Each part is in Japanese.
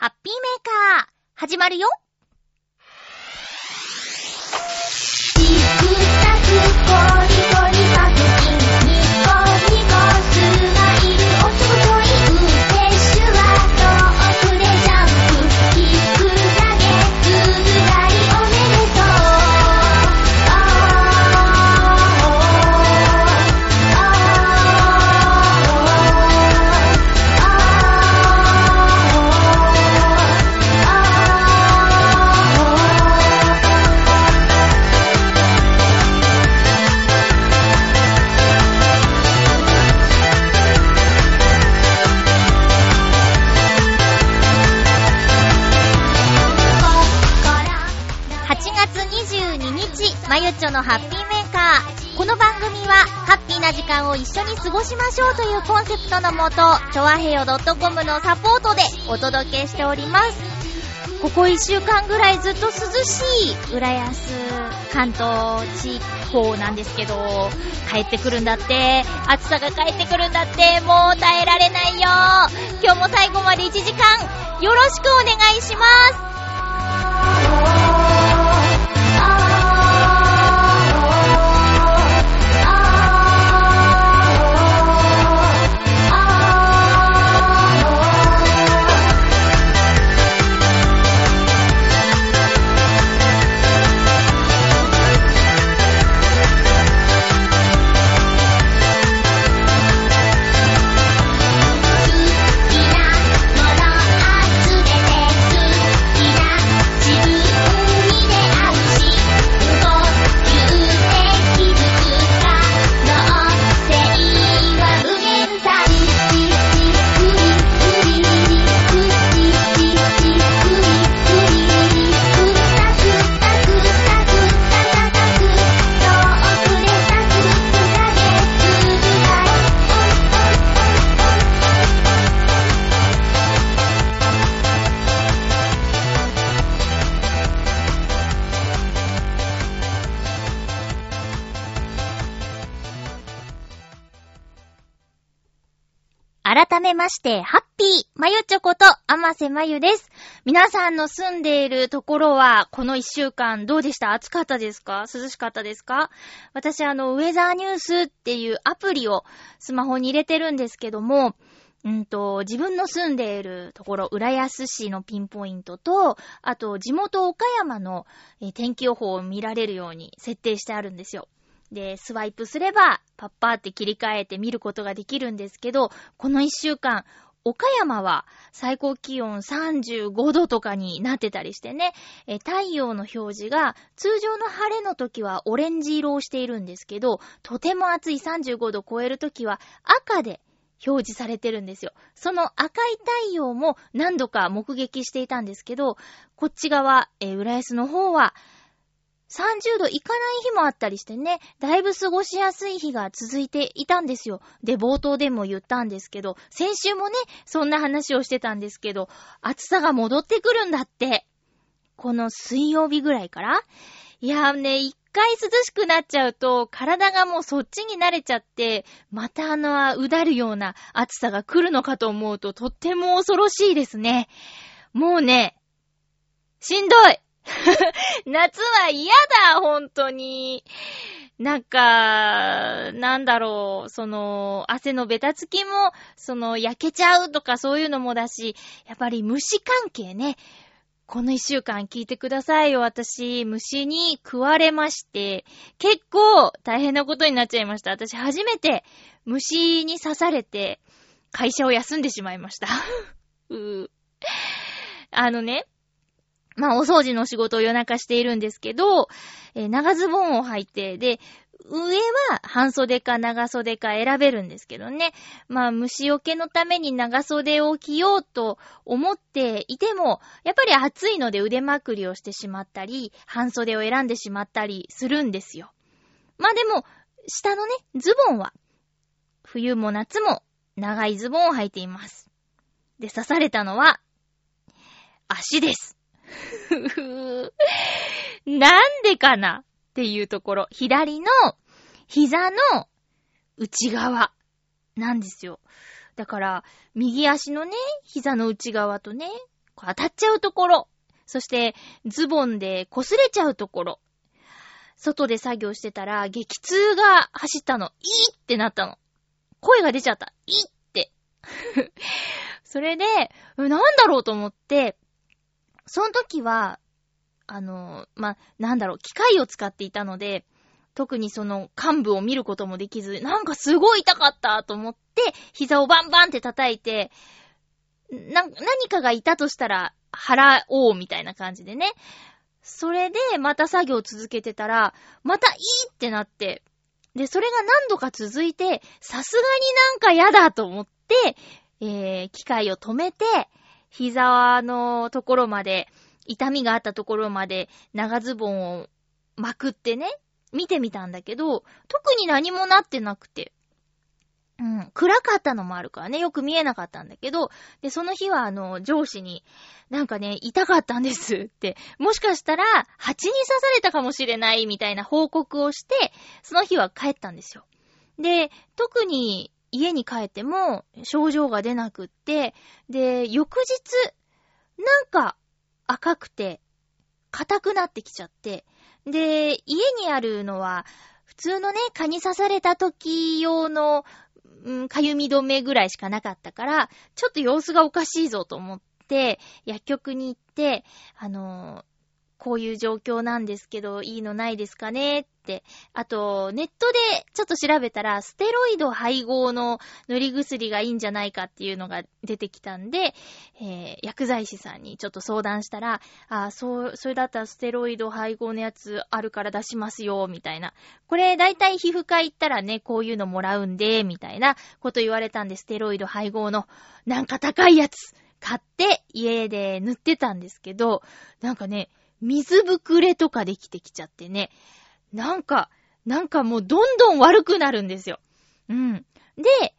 ハッピーメーカー、始まるよ。のハッピーメーカー。この番組は、ハッピーな時間を一緒に過ごしましょうというコンセプトのもと、ちょわへよ .com のサポートでお届けしております。ここ1週間ぐらいずっと涼しい、浦安、関東地方なんですけど、帰ってくるんだって、暑さが帰ってくるんだって、もう耐えられないよ。今日も最後まで1時間、よろしくお願いします。して、ハッピー、まゆちょこと、あませまゆです。皆さんの住んでいるところは、この一週間どうでした？暑かったですか？涼しかったですか？私、あの、ウェザーニュースっていうアプリをスマホに入れてるんですけども、うんと、自分の住んでいるところ、浦安市のピンポイントと、あと、地元岡山の天気予報を見られるように設定してあるんですよ。で、スワイプすれば、パッパーって切り替えて見ることができるんですけど、この一週間、岡山は最高気温35度とかになってたりしてね、え太陽の表示が通常の晴れの時はオレンジ色をしているんですけど、とても暑い35度を超える時は赤で表示されてるんですよ。その赤い太陽も何度か目撃していたんですけど、こっち側、えー浦安の方は30度いかない日もあったりしてね、だいぶ過ごしやすい日が続いていたんですよ。で、冒頭でも言ったんですけど、先週もね、そんな話をしてたんですけど、暑さが戻ってくるんだって。この水曜日ぐらいからいやーね、一回涼しくなっちゃうと、体がもうそっちに慣れちゃって、またあの、うだるような暑さが来るのかと思うと、とっても恐ろしいですね。もうね、しんどい 夏は嫌だ、本当に。なんか、なんだろう、その、汗のベタつきも、その、焼けちゃうとかそういうのもだし、やっぱり虫関係ね。この一週間聞いてくださいよ。私、虫に食われまして、結構大変なことになっちゃいました。私初めて虫に刺されて、会社を休んでしまいました。うあのね、まあ、お掃除の仕事を夜中しているんですけど、えー長ズボンを履いて、で、上は半袖か長袖か選べるんですけどね。まあ、虫除けのために長袖を着ようと思っていても、やっぱり暑いので腕まくりをしてしまったり、半袖を選んでしまったりするんですよ。まあでも、下のね、ズボンは、冬も夏も長いズボンを履いています。で、刺されたのは、足です。なんでかなっていうところ。左の膝の内側なんですよ。だから、右足のね、膝の内側とね、こう当たっちゃうところ、そしてズボンで擦れちゃうところ、外で作業してたら激痛が走ったの。いーってなったの。声が出ちゃった。いーって。それで、なんだろうと思って、その時は、あの、まあ、なんだろう、機械を使っていたので、特にその幹部を見ることもできず、なんかすごい痛かったと思って、膝をバンバンって叩いて、な、何かがいたとしたら、払おうみたいな感じでね。それで、また作業を続けてたら、またいいってなって、で、それが何度か続いて、さすがになんか嫌だと思って、えー、機械を止めて、膝のところまで、痛みがあったところまで長ズボンをまくってね、見てみたんだけど、特に何もなってなくて。うん、暗かったのもあるからね、よく見えなかったんだけど、で、その日はあの、上司に、なんかね、痛かったんですって、もしかしたら、蜂に刺されたかもしれないみたいな報告をして、その日は帰ったんですよ。で、特に家に帰っても症状が出なくって、で、翌日、なんか赤くて、硬くなってきちゃって、で、家にあるのは、普通のね、蚊に刺された時用の、うん、かゆみ止めぐらいしかなかったから、ちょっと様子がおかしいぞと思って、薬局に行って、あのーこういう状況なんですけど、いいのないですかねって。あと、ネットでちょっと調べたら、ステロイド配合の塗り薬がいいんじゃないかっていうのが出てきたんで、えー薬剤師さんにちょっと相談したら、あ、そう、それだったらステロイド配合のやつあるから出しますよ、みたいな。これ、だいたい皮膚科行ったらね、こういうのもらうんで、みたいなこと言われたんで、ステロイド配合の、なんか高いやつ、買って、家で塗ってたんですけど、なんかね、水ぶくれとかできてきちゃってね、なんか、なんかもうどんどん悪くなるんですよ。うん。で、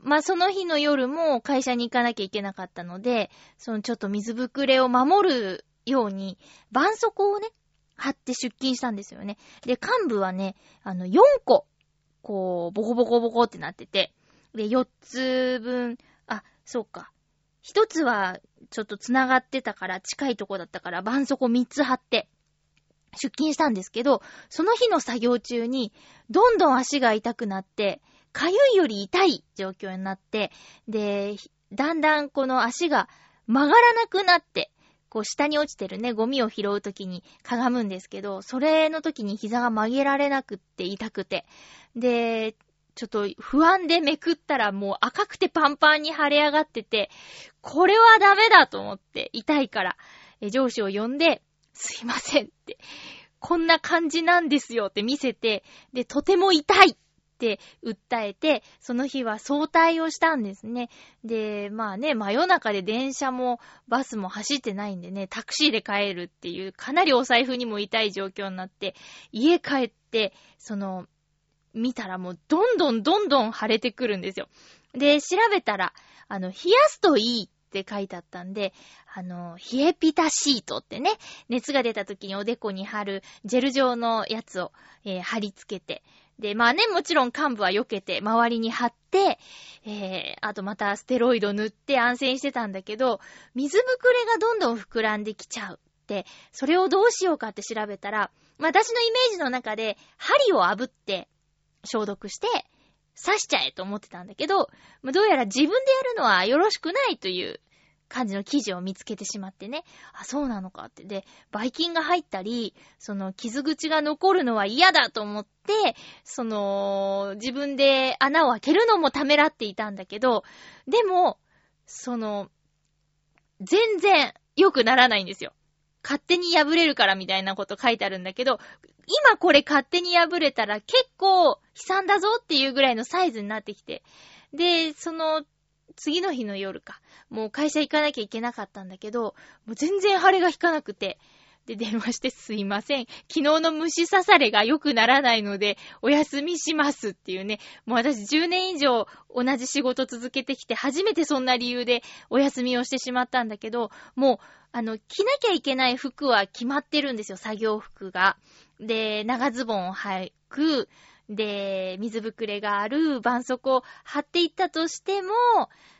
まあ、その日の夜も会社に行かなきゃいけなかったので、そのちょっと水ぶくれを守るように、絆創膏をね、貼って出勤したんですよね。で、幹部はね、あの、4個、こう、ボコボコボコってなってて、で、4つ分、あ、そうか。1つは、ちょっと繋がってたから、近いとこだったから、絆創膏3つ貼って、出勤したんですけど、その日の作業中に、どんどん足が痛くなって、かゆいより痛い状況になって、で、だんだんこの足が曲がらなくなって、こう下に落ちてるね、ゴミを拾うときにかがむんですけど、それの時に膝が曲げられなくって痛くて。で、ちょっと不安でめくったらもう赤くてパンパンに腫れ上がってて、これはダメだと思って、痛いから、上司を呼んで、すいませんって、こんな感じなんですよって見せて、で、とても痛いって訴えて、その日は早退をしたんですね。で、まあね、真夜中で電車もバスも走ってないんでね、タクシーで帰るっていう、かなりお財布にも痛い状況になって、家帰って、その、見たらもうどんどんどんどん腫れてくるんですよ。で、調べたら、あの、冷やすといいって書いてあったんで、あの、冷えピタシートってね、熱が出た時におでこに貼るジェル状のやつを、えー貼り付けて、で、まあね、もちろん幹部は避けて、周りに貼って、えー、あとまたステロイド塗って安静してたんだけど、水ぶくれがどんどん膨らんできちゃうって、それをどうしようかって調べたら、私のイメージの中で、針を炙って、消毒して、刺しちゃえと思ってたんだけど、どうやら自分でやるのはよろしくないという感じの記事を見つけてしまってね。あ、そうなのかって。で、ばい菌が入ったり、その傷口が残るのは嫌だと思って、その、自分で穴を開けるのもためらっていたんだけど、でも、その、全然良くならないんですよ。勝手に破れるからみたいなこと書いてあるんだけど、今これ勝手に破れたら結構悲惨だぞっていうぐらいのサイズになってきて。で、その、次の日の夜か。もう会社行かなきゃいけなかったんだけど、もう全然腫れが引かなくて。で、電話してすいません。昨日の虫刺されが良くならないので、お休みしますっていうね。もう私10年以上同じ仕事続けてきて、初めてそんな理由でお休みをしてしまったんだけど、もう、あの、着なきゃいけない服は決まってるんですよ、作業服が。で、長ズボンを履く。で、水ぶくれがある絆創膏を貼っていったとしても、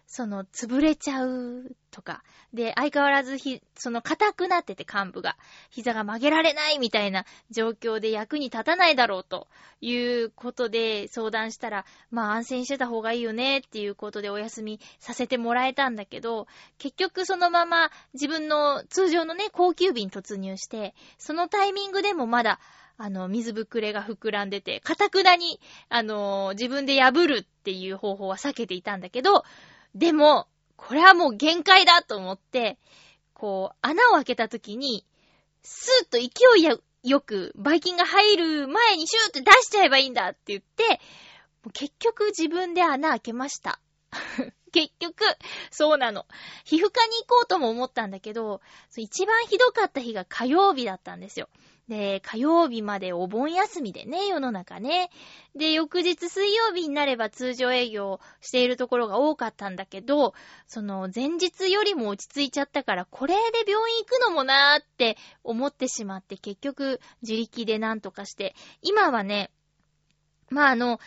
その、潰れちゃうとか、で、相変わらずひ、その、硬くなってて幹部が、膝が曲げられないみたいな状況で役に立たないだろうということで相談したら、まあ安静してた方がいいよねっていうことでお休みさせてもらえたんだけど、結局そのまま自分の通常のね、高級便突入して、そのタイミングでもまだ、あの、水ぶくれが膨らんでて、かたくなに、あの、自分で破るっていう方法は避けていたんだけど、でも、これはもう限界だと思って、こう、穴を開けた時に、スーッと勢いよく、バイキンが入る前にシューって出しちゃえばいいんだって言って、結局自分で穴開けました。結局、そうなの。皮膚科に行こうとも思ったんだけど、一番ひどかった日が火曜日だったんですよ。で、火曜日までお盆休みでね、世の中ね。で、翌日水曜日になれば通常営業しているところが多かったんだけど、その前日よりも落ち着いちゃったから、これで病院行くのもなーって思ってしまって、結局自力でなんとかして、今はね、まあ、あの、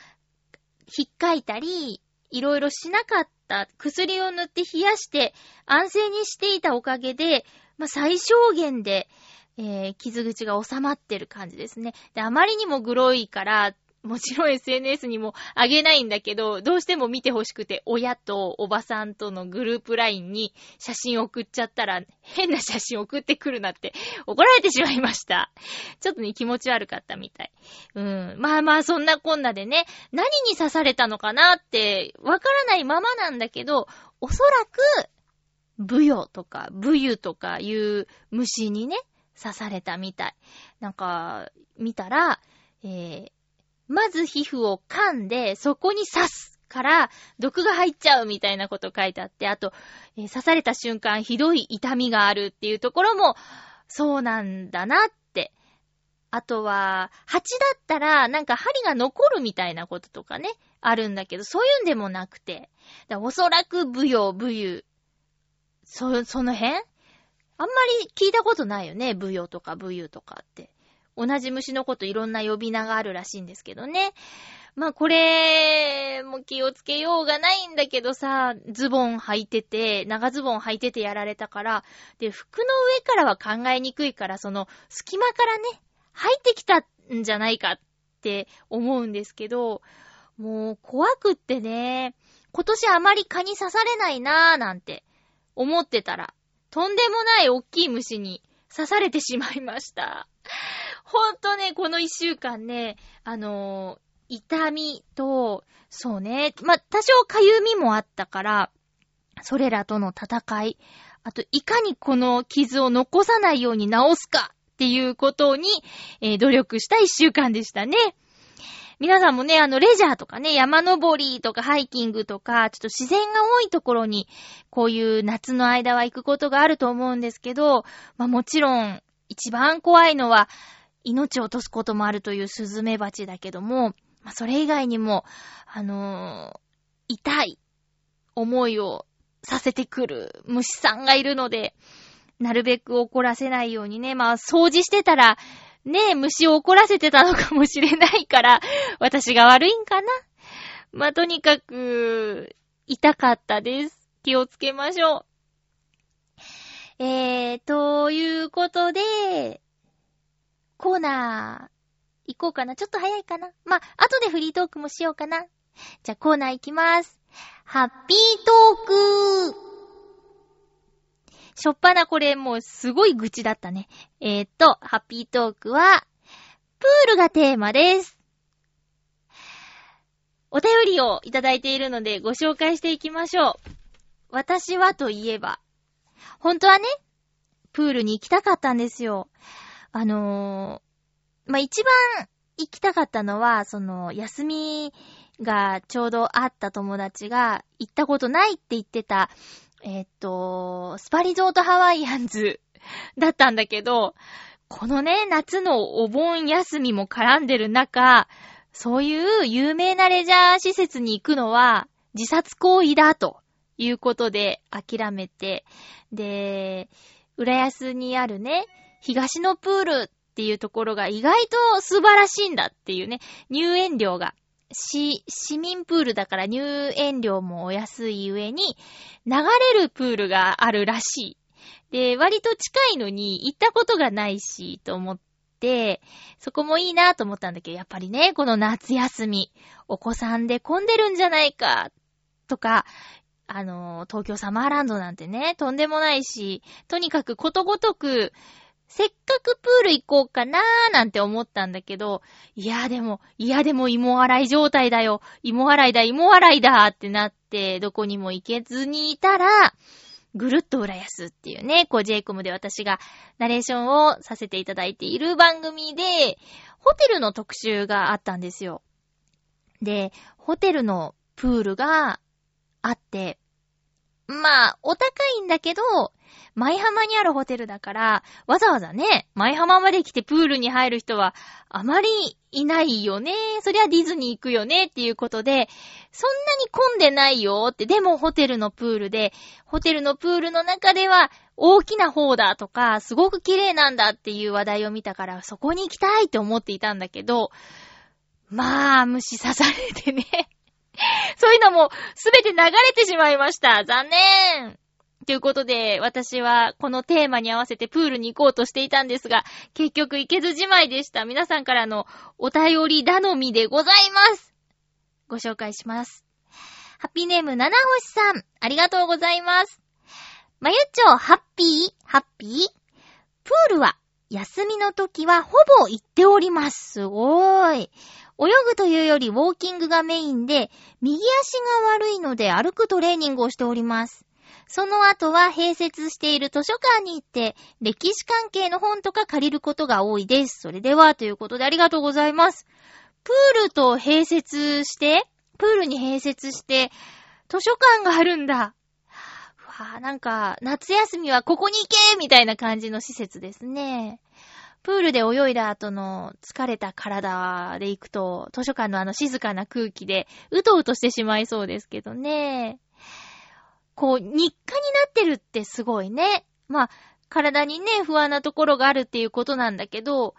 引っかいたり、いろいろしなかった薬を塗って冷やして安静にしていたおかげで、まあ、最小限で、えー傷口が収まってる感じですね。で、あまりにもグロいから、もちろん SNS にもあげないんだけど、どうしても見てほしくて、親とおばさんとのグループ LINE に写真送っちゃったら、変な写真送ってくるなって怒られてしまいました。ちょっとね、気持ち悪かったみたい。うん。まあまあ、そんなこんなでね、何に刺されたのかなって、わからないままなんだけど、おそらく、ブヨとか、ブユとかいう虫にね、刺されたみたい。なんか、見たら、えー、まず皮膚を噛んで、そこに刺すから、毒が入っちゃうみたいなこと書いてあって、あと、えー刺された瞬間、ひどい痛みがあるっていうところも、そうなんだなって。あとは、蜂だったら、なんか針が残るみたいなこととかね、あるんだけど、そういうんでもなくて。だおそらく、ブヨ、ブユ、そ、その辺あんまり聞いたことないよね。ブヨとかブユとかって。同じ虫のこといろんな呼び名があるらしいんですけどね。まあこれ、も気をつけようがないんだけどさ、ズボン履いてて、長ズボン履いててやられたから、で、服の上からは考えにくいから、その隙間からね、入ってきたんじゃないかって思うんですけど、もう怖くってね、今年あまり蚊に刺されないなーなんて思ってたら、とんでもない大きい虫に刺されてしまいました。ほんとね、この一週間ね、あのー痛みと、そうね、ま多少かゆみもあったから、それらとの戦い、あと、いかにこの傷を残さないように治すかっていうことに、えー努力した一週間でしたね。皆さんもね、あの、レジャーとかね、山登りとかハイキングとか、ちょっと自然が多いところに、こういう夏の間は行くことがあると思うんですけど、まあもちろん、一番怖いのは、命を落とすこともあるというスズメバチだけども、まあそれ以外にも、あのー痛い思いをさせてくる虫さんがいるので、なるべく怒らせないようにね、まあ掃除してたら、ねえ、虫を怒らせてたのかもしれないから、私が悪いんかな？まあ、とにかく、痛かったです。気をつけましょう。えー、ということで、コーナー、行こうかな。ちょっと早いかな。まあ、後でフリートークもしようかな。じゃあコーナー行きます。ハッピートークしょっぱなこれもうすごい愚痴だったね。えー、っと、ハッピートークは、プールがテーマです。お便りをいただいているのでご紹介していきましょう。私はといえば、本当はね、プールに行きたかったんですよ。あのー、まあ、一番行きたかったのは、その、休みがちょうどあった友達が行ったことないって言ってた、えっと、スパリゾートハワイアンズだったんだけど、このね、夏のお盆休みも絡んでる中、そういう有名なレジャー施設に行くのは自殺行為だということで諦めて、で、浦安にあるね、東のプールっていうところが意外と素晴らしいんだっていうね、入園料が市、市民プールだから入園料もお安い上に、流れるプールがあるらしい。で、割と近いのに行ったことがないし、と思って、そこもいいなと思ったんだけど、やっぱりね、この夏休み、お子さんで混んでるんじゃないか、とか、あの、東京サマーランドなんてね、とんでもないし、とにかくことごとく、せっかくプール行こうかなーなんて思ったんだけど、いやでも、いやでも芋洗い状態だよ。芋洗いだ、芋洗いだってなって、どこにも行けずにいたら、ぐるっと浦安っていうね、こう j コムで私がナレーションをさせていただいている番組で、ホテルの特集があったんですよ。で、ホテルのプールがあって、まあ、お高いんだけど、舞浜にあるホテルだから、わざわざね、舞浜まで来てプールに入る人はあまりいないよね。そりゃディズニー行くよねっていうことで、そんなに混んでないよって、でもホテルのプールで、ホテルのプールの中では大きな方だとか、すごく綺麗なんだっていう話題を見たから、そこに行きたいって思っていたんだけど、まあ、虫刺されてね。そういうのもすべて流れてしまいました。残念ということで、私はこのテーマに合わせてプールに行こうとしていたんですが、結局行けずじまいでした。皆さんからのお便り頼みでございます。ご紹介します。ハッピーネーム七星さん、ありがとうございます。まゆっちょ、ハッピー？ハッピー？プールは、休みの時はほぼ行っております。すごーい。泳ぐというよりウォーキングがメインで、右足が悪いので歩くトレーニングをしております。その後は併設している図書館に行って、歴史関係の本とか借りることが多いです。それでは、ということでありがとうございます。プールと併設して、プールに併設して、図書館があるんだ。わぁ、なんか、夏休みはここに行けみたいな感じの施設ですね。プールで泳いだ後の疲れた体で行くと、図書館のあの静かな空気で、うとうとしてしまいそうですけどね。こう、日課になってるってすごいね。まあ、体にね、不安なところがあるっていうことなんだけど、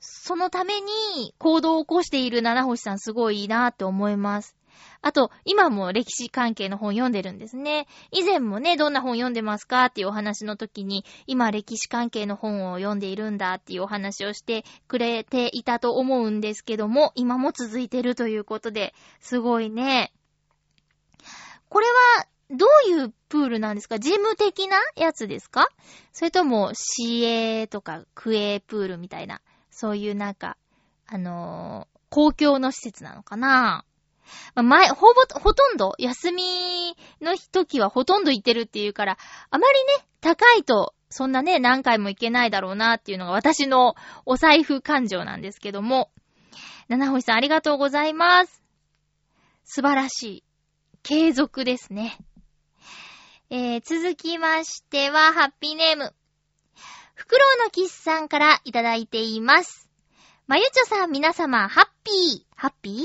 そのために行動を起こしている七星さんすごいいいなって思います。あと、今も歴史関係の本読んでるんですね。以前もね、どんな本読んでますかっていうお話の時に、今歴史関係の本を読んでいるんだっていうお話をしてくれていたと思うんですけども、今も続いてるということで、すごいね。これは、どういうプールなんですか？ジム的なやつですか？それとも、市営とか区営プールみたいな、そういうなんか、あのー公共の施設なのかな？まあ前、ほぼ、ほとんど、休みの時はほとんど行ってるっていうから、あまりね、高いと、そんなね、何回も行けないだろうなっていうのが私のお財布感情なんですけども。七星さんありがとうございます。素晴らしい。継続ですね。えー、続きましては、ハッピーネーム。フクロウのキスさんからいただいています。まゆちょさん皆様、ハッピー、ハッピー？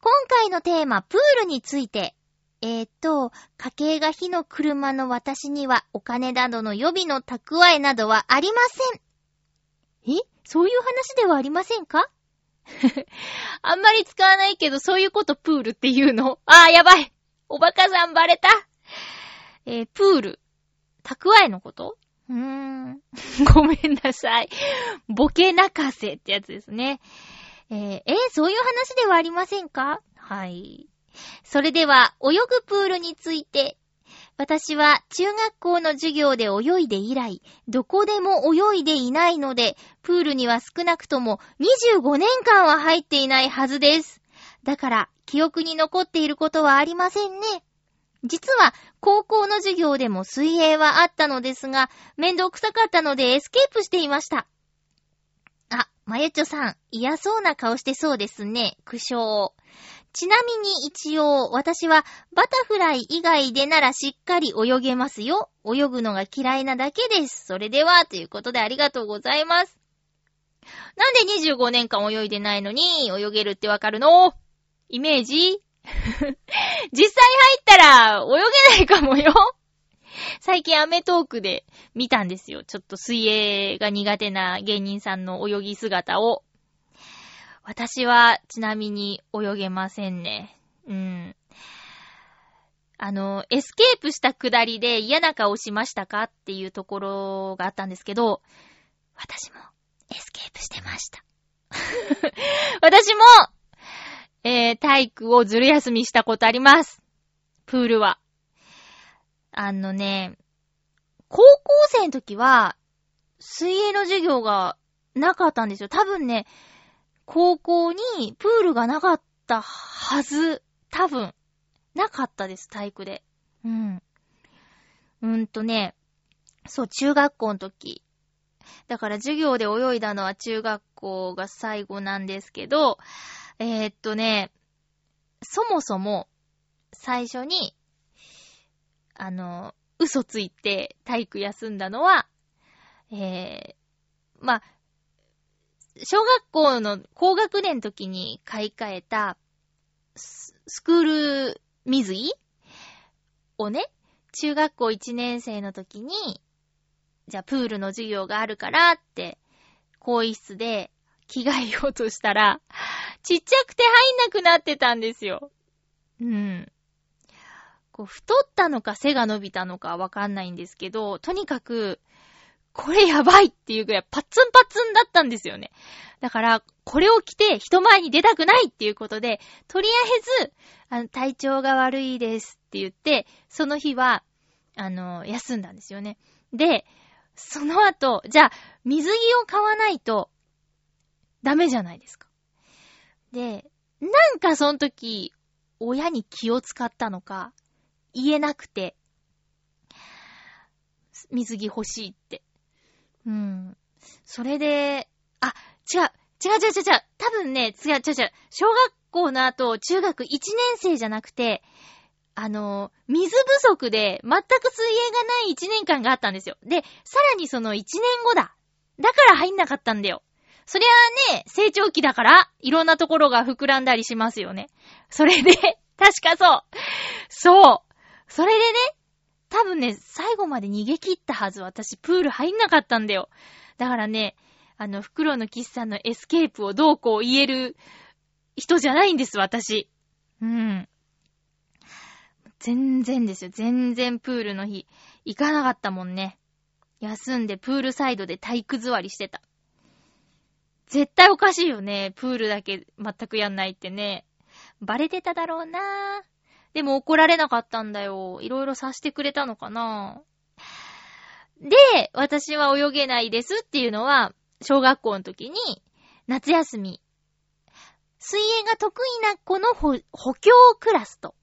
今回のテーマ、プールについて。えーと、家計が火の車の私にはお金などの予備の蓄えなどはありません。え？そういう話ではありませんか？あんまり使わないけど、そういうことプールっていうのあー、やばいおバカさんバレたえー、プール。蓄えのこと？うーん。ごめんなさい。ボケ泣かせってやつですね。えー、えーそういう話ではありませんか？はい。それでは、泳ぐプールについて。私は中学校の授業で泳いで以来、どこでも泳いでいないので、プールには少なくとも25年間は入っていないはずです。だから、記憶に残っていることはありませんね。実は、高校の授業でも水泳はあったのですが、面倒くさかったのでエスケープしていました。まゆちょさん、嫌そうな顔してそうですね。苦笑。ちなみに一応、私はバタフライ以外でならしっかり泳げますよ。泳ぐのが嫌いなだけです。それでは、ということでありがとうございます。なんで25年間泳いでないのに泳げるってわかるの？イメージ？実際入ったら泳げないかもよ。最近アメトークで見たんですよ。ちょっと水泳が苦手な芸人さんの泳ぎ姿を。私はちなみに泳げませんね。うん。あの、エスケープしたくだりで嫌な顔しましたかっていうところがあったんですけど、私もエスケープしてました。私も、えー、体育をずる休みしたことあります。プールは。あのね、高校生の時は、水泳の授業がなかったんですよ。多分ね、高校にプールがなかったはず。多分。なかったです、体育で。うん。うんとね、そう、中学校の時。だから授業で泳いだのは中学校が最後なんですけど、えー、っとね、そもそも、最初に、あの、嘘ついて体育休んだのは、えー、まあ、小学校の高学年の時に買い替えたススクール水着をね、中学校1年生の時に、じゃあプールの授業があるからって、更衣室で着替えようとしたら、ちっちゃくて入んなくなってたんですよ。うん。こう、太ったのか背が伸びたのかわかんないんですけど、とにかく、これやばいっていうぐらいパッツンパッツンだったんですよね。だから、これを着て人前に出たくないっていうことで、とりあえず、あの、体調が悪いですって言って、その日は、あの、休んだんですよね。で、その後、じゃあ、水着を買わないと、ダメじゃないですか。で、なんかその時、親に気を使ったのか、言えなくて、水着欲しいって。うん。それで、あ、違う、違う違う違う違う、多分ね、違う違う違う、小学校の後、中学1年生じゃなくて、あの、水不足で全く水泳がない1年間があったんですよ。で、さらにその1年後だ。だから入んなかったんだよ。そりゃあね、成長期だから、いろんなところが膨らんだりしますよね。それで、確かそう。そう。それでね、多分ね、最後まで逃げ切ったはず。私、プール入んなかったんだよ。だからね、あの、袋の喫茶のエスケープをどうこう言える人じゃないんです、私。うん。全然ですよ。全然プールの日、行かなかったもんね。休んでプールサイドで体育座りしてた。絶対おかしいよね。プールだけ全くやんないってね。バレてただろうなぁでも怒られなかったんだよ。いろいろさしてくれたのかな。で、私は泳げないですっていうのは、小学校の時に、夏休み、水泳が得意な子の補補強クラスと、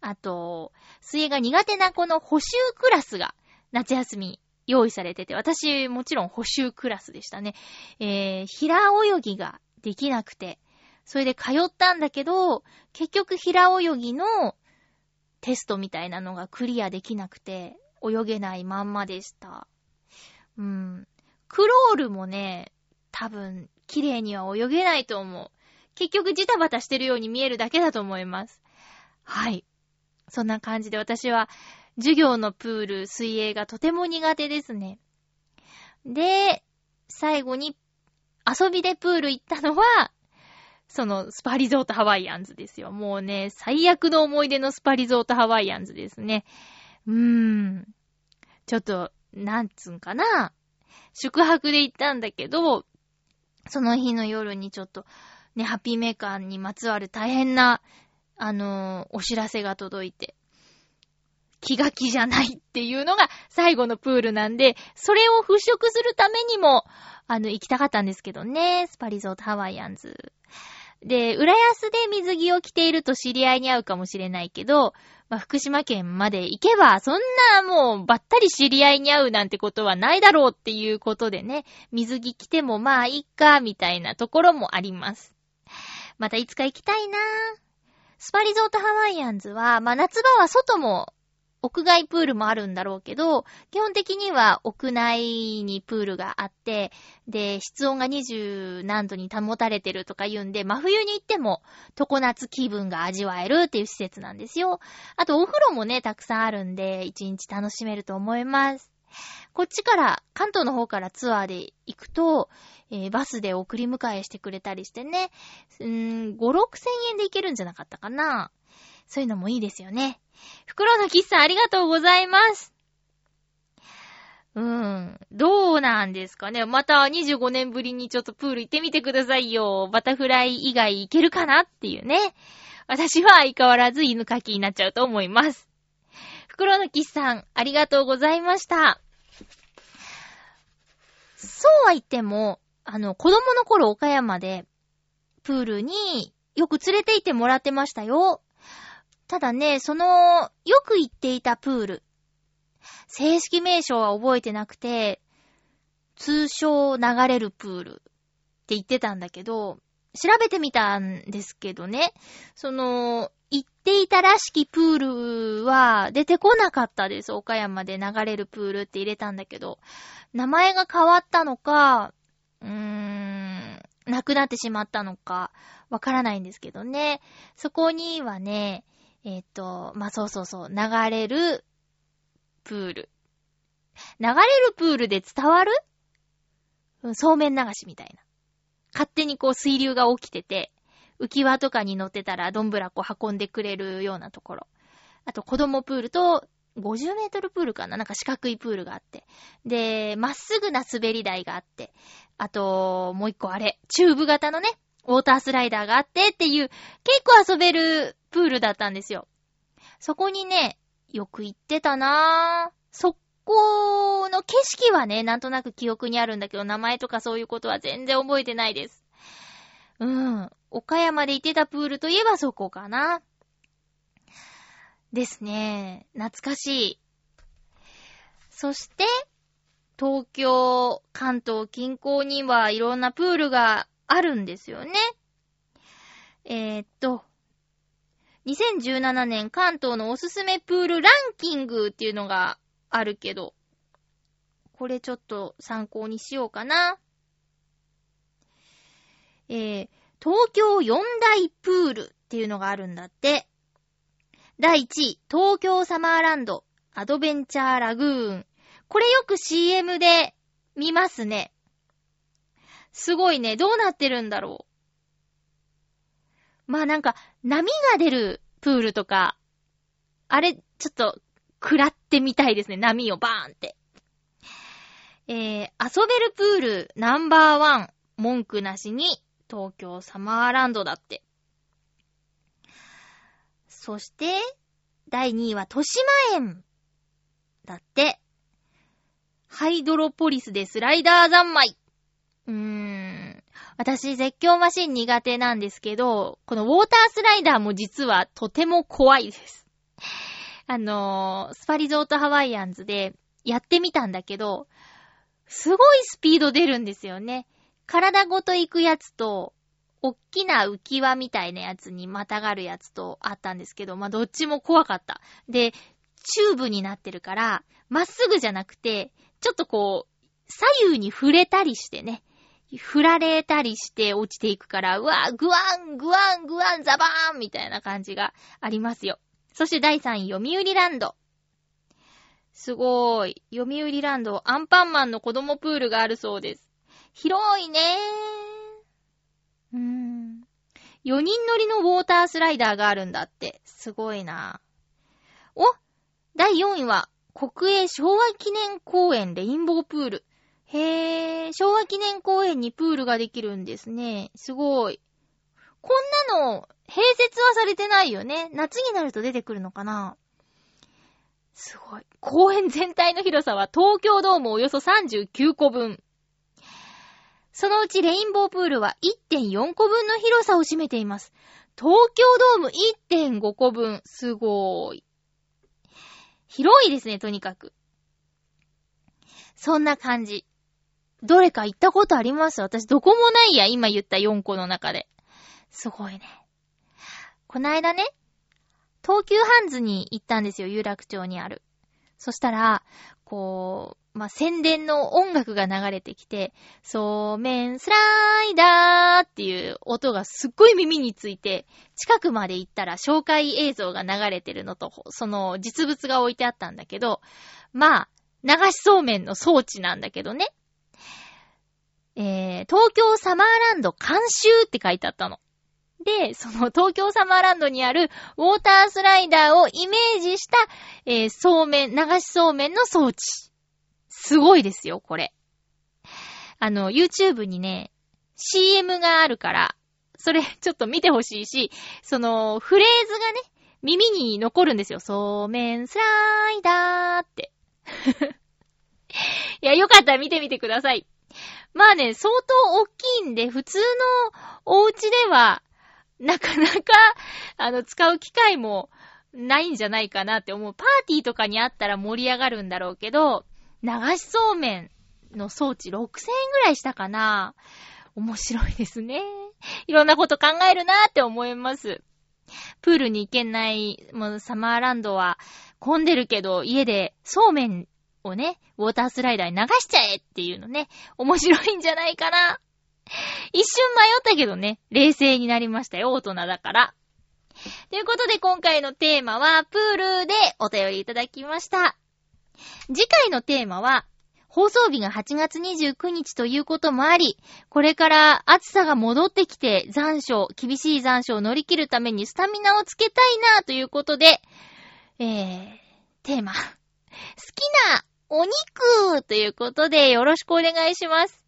あと、水泳が苦手な子の補習クラスが夏休み用意されてて、私もちろん補習クラスでしたね。えー、平泳ぎができなくて、それで通ったんだけど、結局平泳ぎのテストみたいなのがクリアできなくて、泳げないまんまでした。うん。クロールもね、多分、綺麗には泳げないと思う。結局ジタバタしてるように見えるだけだと思います。はい。そんな感じで私は、授業のプール、水泳がとても苦手ですね。で、最後に、遊びでプール行ったのは、その、スパリゾートハワイアンズですよ。もうね、最悪の思い出のスパリゾートハワイアンズですね。うーん。ちょっと、なんつうんかな。宿泊で行ったんだけど、その日の夜にちょっと、ね、ハッピーメーカーにまつわる大変な、あのーお知らせが届いて、気が気じゃないっていうのが最後のプールなんで、それを払拭するためにも、あの、行きたかったんですけどね、スパリゾートハワイアンズ。で、浦安で水着を着ていると知り合いに会うかもしれないけど、まあ、福島県まで行けば、そんなもうばったり知り合いに会うなんてことはないだろうっていうことでね、水着着てもまあいいか、みたいなところもあります。またいつか行きたいなぁスパリゾートハワイアンズは、まあ夏場は外も屋外プールもあるんだろうけど、基本的には屋内にプールがあって、で、室温が20何度に保たれてるとか言うんで、真冬に行っても常夏気分が味わえるっていう施設なんですよ。あとお風呂もね、たくさんあるんで、一日楽しめると思います。こっちから、関東の方からツアーで行くと、えーバスで送り迎えしてくれたりしてね、うーん、5、6千円で行けるんじゃなかったかな。そういうのもいいですよね。袋のキッさんありがとうございます。うーん、どうなんですかね。また25年ぶりにちょっとプール行ってみてくださいよ。バタフライ以外行けるかなっていうね。私は相変わらず犬かきになっちゃうと思います。袋のキッさん、ありがとうございました。そうは言っても、あの、子供の頃岡山で、プールによく連れて行ってもらってましたよ。ただね、その、よく行っていたプール。正式名称は覚えてなくて、通称流れるプールって言ってたんだけど、調べてみたんですけどね、その、行っていたらしきプールは出てこなかったです。岡山で流れるプールって入れたんだけど、名前が変わったのか、うーん、なくなってしまったのか、わからないんですけどね。そこにはね、えっ、と、まあ、そうそうそう、流れるプール。流れるプールで伝わる？そうめん流しみたいな。勝手にこう水流が起きてて、浮き輪とかに乗ってたらどんぶらこ運んでくれるようなところ。あと子供プールと50メートルプールかな？なんか四角いプールがあって。で、まっすぐな滑り台があって。あと、もう一個あれ、チューブ型のね、ウォータースライダーがあってっていう、結構遊べるプールだったんですよ。そこにね、よく行ってたなぁ。そこの景色はね、なんとなく記憶にあるんだけど、名前とかそういうことは全然覚えてないです。うん。岡山で行ってたプールといえばそこかな。ですね。懐かしい。そして、東京、関東近郊にはいろんなプールがあるんですよね。えー、っと、2017年関東のおすすめプールランキングっていうのがあるけど、これちょっと参考にしようかな。えー、東京四大プールっていうのがあるんだって。第1位、東京サマーランド、アドベンチャーラグーン。これよく CM で見ますね。すごいね。どうなってるんだろう。まあなんか、波が出るプールとか、あれ、ちょっと、食らってみたいですね。波をバーンって。えー、遊べるプールナンバーワン、文句なしに、東京サマーランドだって。そして、第2位は豊島園。だって。ハイドロポリスでスライダー三昧。うーん。私、絶叫マシン苦手なんですけど、このウォータースライダーも実はとても怖いです。あのー、スパリゾートハワイアンズでやってみたんだけど、すごいスピード出るんですよね。体ごと行くやつと、おっきな浮き輪みたいなやつにまたがるやつとあったんですけど、まあ、どっちも怖かった。で、チューブになってるから、まっすぐじゃなくて、ちょっとこう、左右に触れたりしてね、振られたりして落ちていくから、うわぐわん、ぐわん、ぐわん、ザバーンみたいな感じがありますよ。そして第3位、読売ランド。すごーい。読売ランド、アンパンマンの子供プールがあるそうです。広いねー。うーん。4人乗りのウォータースライダーがあるんだって。すごいな。お第4位は、国営昭和記念公園レインボープール。へー、昭和記念公園にプールができるんですね。すごい。こんなの、併設はされてないよね。夏になると出てくるのかなすごい。公園全体の広さは東京ドームおよそ39個分。そのうちレインボープールは1.4個分の広さを占めています。東京ドーム1.5個分。すごい。広いですね、とにかく。そんな感じ。どれか行ったことあります？私どこもないや、今言った4個の中で。すごいね。こないだね、東急ハンズに行ったんですよ、有楽町にある。そしたら、こう、まあ、宣伝の音楽が流れてきて、そうめんスライダーっていう音がすっごい耳について、近くまで行ったら紹介映像が流れてるのと、その実物が置いてあったんだけど、まあ、流しそうめんの装置なんだけどね。えー、東京サマーランド監修って書いてあったの。で、その 東京サマーランドにあるウォータースライダーをイメージした、えー、そうめん、流しそうめんの装置。すごいですよ、これ。あの、YouTube にね、CM があるから、それ ちょっと見てほしいし、その、フレーズがね、耳に残るんですよ。そうめんスライダーって。いや、よかったら見てみてください。まあね、相当大きいんで、普通のお家では、なかなか、あの、使う機会もないんじゃないかなって思う。パーティーとかにあったら盛り上がるんだろうけど、流しそうめんの装置6000円ぐらいしたかな面白いですね。いろんなこと考えるなーって思います。プールに行けない、もうサマーランドは混んでるけど、家でそうめんをね、ウォータースライダーに流しちゃえっていうのね、面白いんじゃないかな。一瞬迷ったけどね、冷静になりましたよ、大人だから。ということで今回のテーマは、プールでお便りいただきました。次回のテーマは、放送日が8月29日ということもあり、これから暑さが戻ってきて残暑、厳しい残暑を乗り切るためにスタミナをつけたいなということで、えー、テーマ、好きなお肉ということでよろしくお願いします。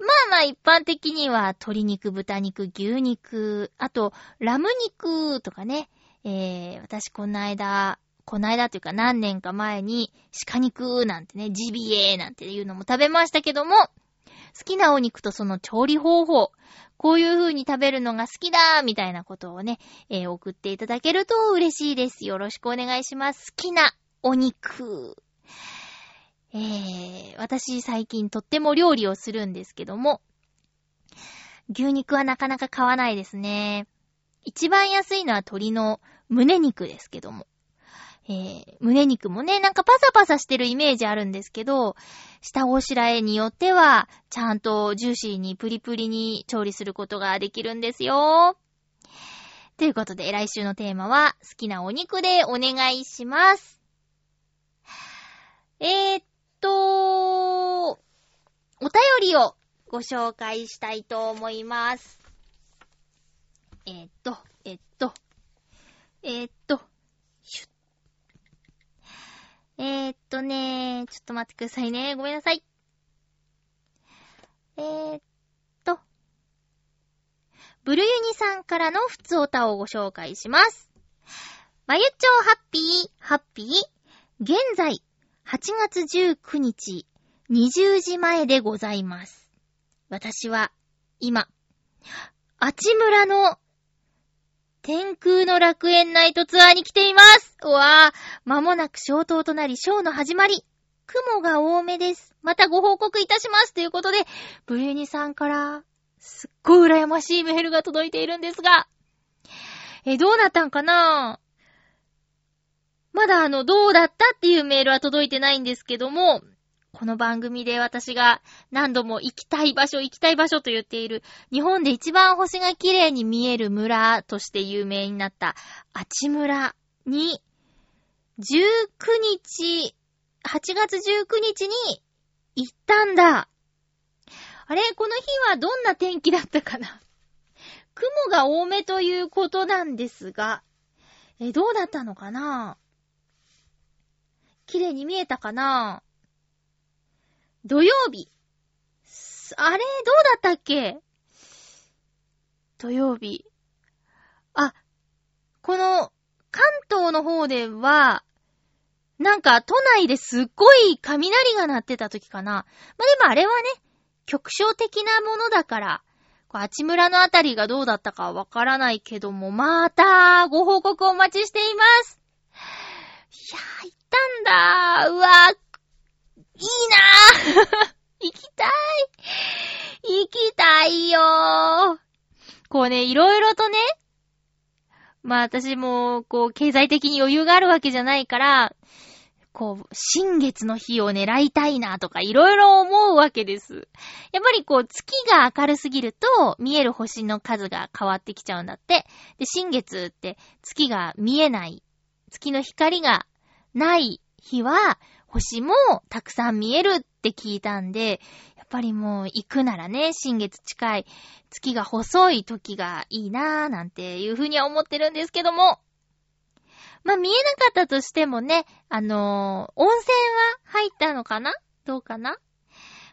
まあまあ一般的には鶏肉、豚肉、牛肉、あとラム肉とかね、えー、私この間、この間というか何年か前に鹿肉なんてね、ジビエなんていうのも食べましたけども、好きなお肉とその調理方法、こういう風に食べるのが好きだみたいなことをね、えー、送っていただけると嬉しいです。よろしくお願いします。好きなお肉。えー、私最近とっても料理をするんですけども、牛肉はなかなか買わないですね。一番安いのは鶏の胸肉ですけども。えー、胸肉もね、なんかパサパサしてるイメージあるんですけど、下ごしらえによっては、ちゃんとジューシーにプリプリに調理することができるんですよ。ということで、来週のテーマは、好きなお肉でお願いします。えー、と、お便りをご紹介したいと思います。えー、っと、えー、っと、えー、っと、シュッ。え、っとねちょっと待ってくださいね。ごめんなさい。えー、っと、ブルユニさんからのふつおたをご紹介します。まゆちょうハッピー、ハッピー。現在、8月19日、20時前でございます。私は、今、あちむらの天空の楽園ナイトツアーに来ています。うわぁ、間もなく消灯となり、ショーの始まり。雲が多めです。またご報告いたします。ということで、ブリュニさんから、すっごい羨ましいメールが届いているんですが、え、どうなったんかな？ぁまだあの、どうだったっていうメールは届いてないんですけども、この番組で私が何度も行きたい場所、行きたい場所と言っている、日本で一番星が綺麗に見える村として有名になった、あち村に、19日、8月19日に行ったんだ。あれ？この日はどんな天気だったかな？雲が多めということなんですが、え、どうだったのかな？綺麗に見えたかな？土曜日。あれ？どうだったっけ？土曜日。あ、この、関東の方では、なんか都内ですっごい雷が鳴ってた時かな。まあ、でもあれはね、局所的なものだから、こうあちむらのあたりがどうだったかわからないけども、また、ご報告お待ちしています。いやー、ったんだ。うわ、いいな。ぁ 行きたい。行きたいよ。ーこうね、いろいろとね、まあ私も、こう、経済的に余裕があるわけじゃないから、こう、新月の日を狙いたいなとかいろいろ思うわけです。やっぱりこう、月が明るすぎると、見える星の数が変わってきちゃうんだって。で、新月って月が見えない、月の光がない日は、星もたくさん見えるって聞いたんで、やっぱりもう行くならね、新月近い、月が細い時がいいなぁなんていうふうには思ってるんですけども、まあ、見えなかったとしてもね、あのー温泉は入ったのかな？どうかな？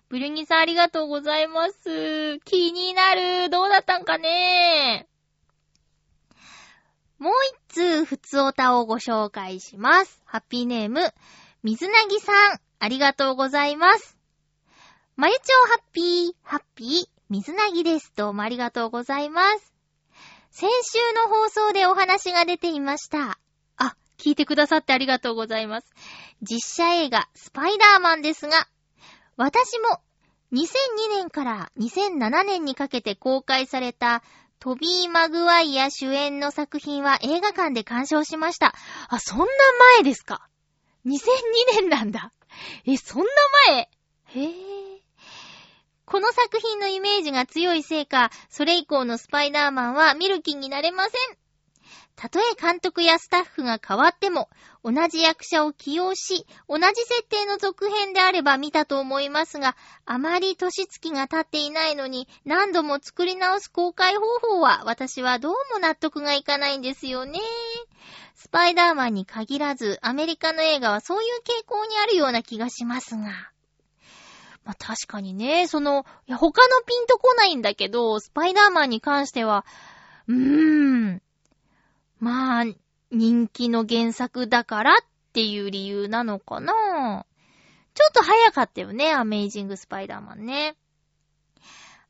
ブルギさんありがとうございます。気になる。どうだったんかね？もう一通、ふつおたをご紹介します。ハッピーネーム、水なぎさん、ありがとうございます。まゆちょうハッピー、ハッピー、水なぎです。どうもありがとうございます。先週の放送でお話が出ていました。あ、聞いてくださってありがとうございます。実写映画、スパイダーマンですが、私も2002年から2007年にかけて公開されたトビー・マグワイア主演の作品は映画館で鑑賞しました。あ、そんな前ですか ?2002 年なんだ。え、そんな前？へぇ。この作品のイメージが強いせいか、それ以降のスパイダーマンは見る気になれません。たとえ監督やスタッフが変わっても、同じ役者を起用し、同じ設定の続編であれば見たと思いますが、あまり年月が経っていないのに、何度も作り直す公開方法は、私はどうも納得がいかないんですよね。スパイダーマンに限らず、アメリカの映画はそういう傾向にあるような気がしますが。まあ、確かにね、その、他のピンとこないんだけど、スパイダーマンに関しては、うーん。まあ、人気の原作だからっていう理由なのかなちょっと早かったよね、アメイジングスパイダーマンね。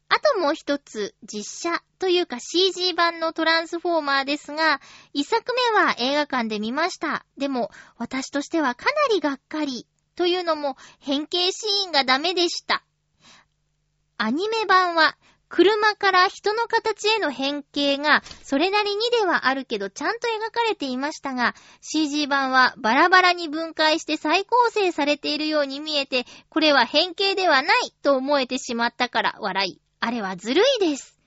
あともう一つ、実写というか CG 版のトランスフォーマーですが、一作目は映画館で見ました。でも、私としてはかなりがっかり。というのも、変形シーンがダメでした。アニメ版は、車から人の形への変形が、それなりにではあるけど、ちゃんと描かれていましたが、CG 版はバラバラに分解して再構成されているように見えて、これは変形ではないと思えてしまったから笑い。あれはずるいです。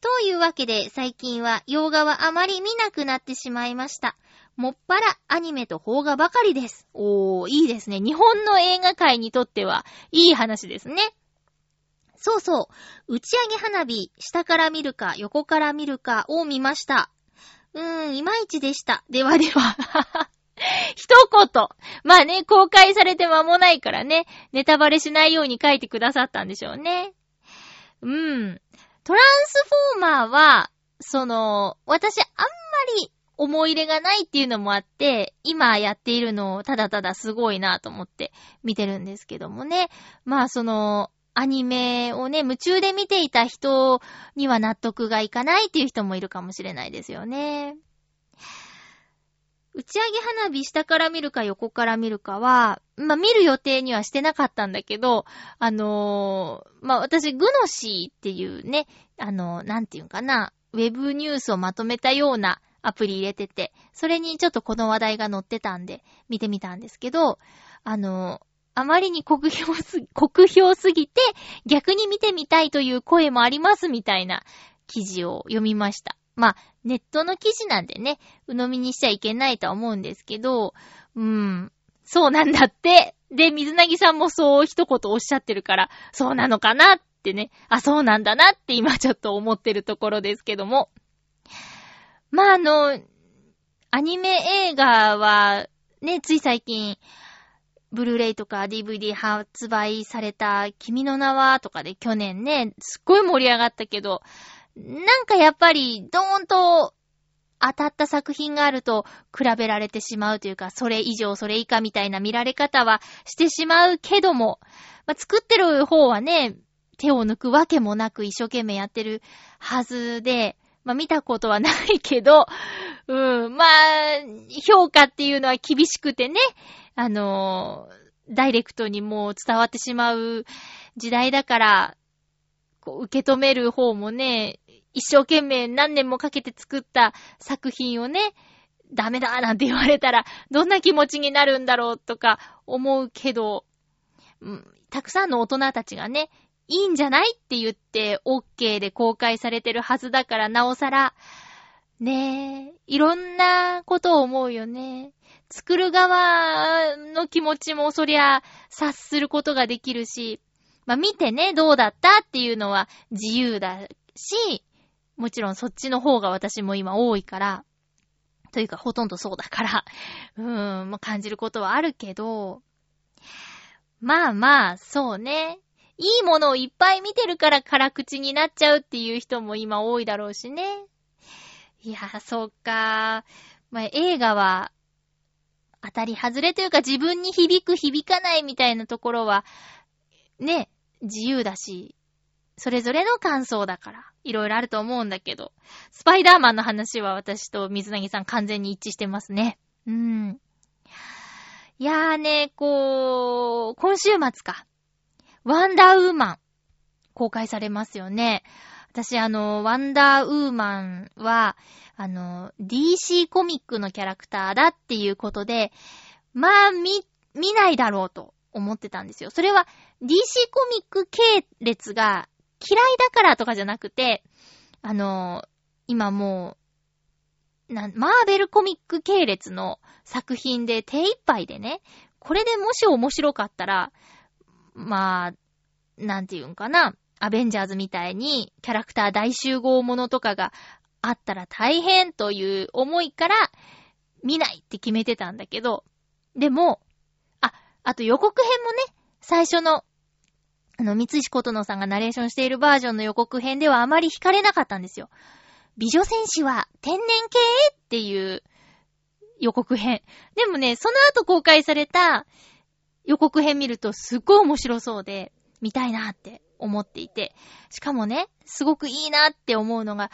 というわけで、最近は洋画はあまり見なくなってしまいました。もっぱらアニメと邦画ばかりです。おー、いいですね。日本の映画界にとっては、いい話ですね。そうそう。打ち上げ花火、下から見るか、横から見るかを見ました。うーん、いまいちでした。ではでは。一言。まあね、公開されて間もないからね、ネタバレしないように書いてくださったんでしょうね。うん。トランスフォーマーは、その、私あんまり思い入れがないっていうのもあって、今やっているのをただただすごいなと思って見てるんですけどもね。まあその、アニメをね、夢中で見ていた人には納得がいかないっていう人もいるかもしれないですよね。打ち上げ花火下から見るか横から見るかは、まあ、見る予定にはしてなかったんだけど、あのーまあ、私、グノシーっていうね、あのーなんていうんかな、ウェブニュースをまとめたようなアプリ入れてて、それにちょっとこの話題が載ってたんで、見てみたんですけど、あのーあまりに酷評すぎ、酷評すぎて、逆に見てみたいという声もありますみたいな記事を読みました。まあ、ネットの記事なんでね、鵜呑みにしちゃいけないとは思うんですけど、うーん、そうなんだって。で、水なぎさんもそう一言おっしゃってるから、そうなのかなってね、あ、そうなんだなって今ちょっと思ってるところですけども。まあ、あの、アニメ映画は、ね、つい最近、ブルーレイとか DVD 発売された君の名はとかで去年ね、すっごい盛り上がったけど、なんかやっぱりドーンと当たった作品があると比べられてしまうというか、それ以上それ以下みたいな見られ方はしてしまうけども、まあ、作ってる方はね、手を抜くわけもなく一生懸命やってるはずで、まあ見たことはないけど、うん、まあ、評価っていうのは厳しくてね、あのダイレクトにもう伝わってしまう時代だから、こう受け止める方もね、一生懸命何年もかけて作った作品をね、ダメだなんて言われたら、どんな気持ちになるんだろうとか思うけど、うんたくさんの大人たちがね、いいんじゃないって言って OK で公開されてるはずだから、なおさら、ねえ、いろんなことを思うよね。作る側の気持ちもそりゃ察することができるし、まあ見てね、どうだったっていうのは自由だし、もちろんそっちの方が私も今多いから、というかほとんどそうだから、うーん、まあ感じることはあるけど、まあまあ、そうね。いいものをいっぱい見てるから辛口になっちゃうっていう人も今多いだろうしね。いや、そうか。まあ、映画は、当たり外れというか自分に響く響かないみたいなところは、ね、自由だし、それぞれの感想だから、いろいろあると思うんだけど、スパイダーマンの話は私と水なぎさん完全に一致してますね。うん。いやーね、こう、今週末か。ワンダーウーマン、公開されますよね。私、あの、ワンダーウーマンは、あの、DC コミックのキャラクターだっていうことで、まあ、見、見ないだろうと思ってたんですよ。それは DC コミック系列が嫌いだからとかじゃなくて、あの、今もう、な、マーベルコミック系列の作品で手一杯でね、これでもし面白かったら、まあ、なんていうんかな、アベンジャーズみたいにキャラクター大集合ものとかがあったら大変という思いから見ないって決めてたんだけど、でも、あ、あと予告編もね、最初の、あの、三石琴乃さんがナレーションしているバージョンの予告編ではあまり惹かれなかったんですよ。美女戦士は天然系っていう予告編。でもね、その後公開された予告編見るとすっごい面白そうで、見たいなって思っていて。しかもね、すごくいいなって思うのが、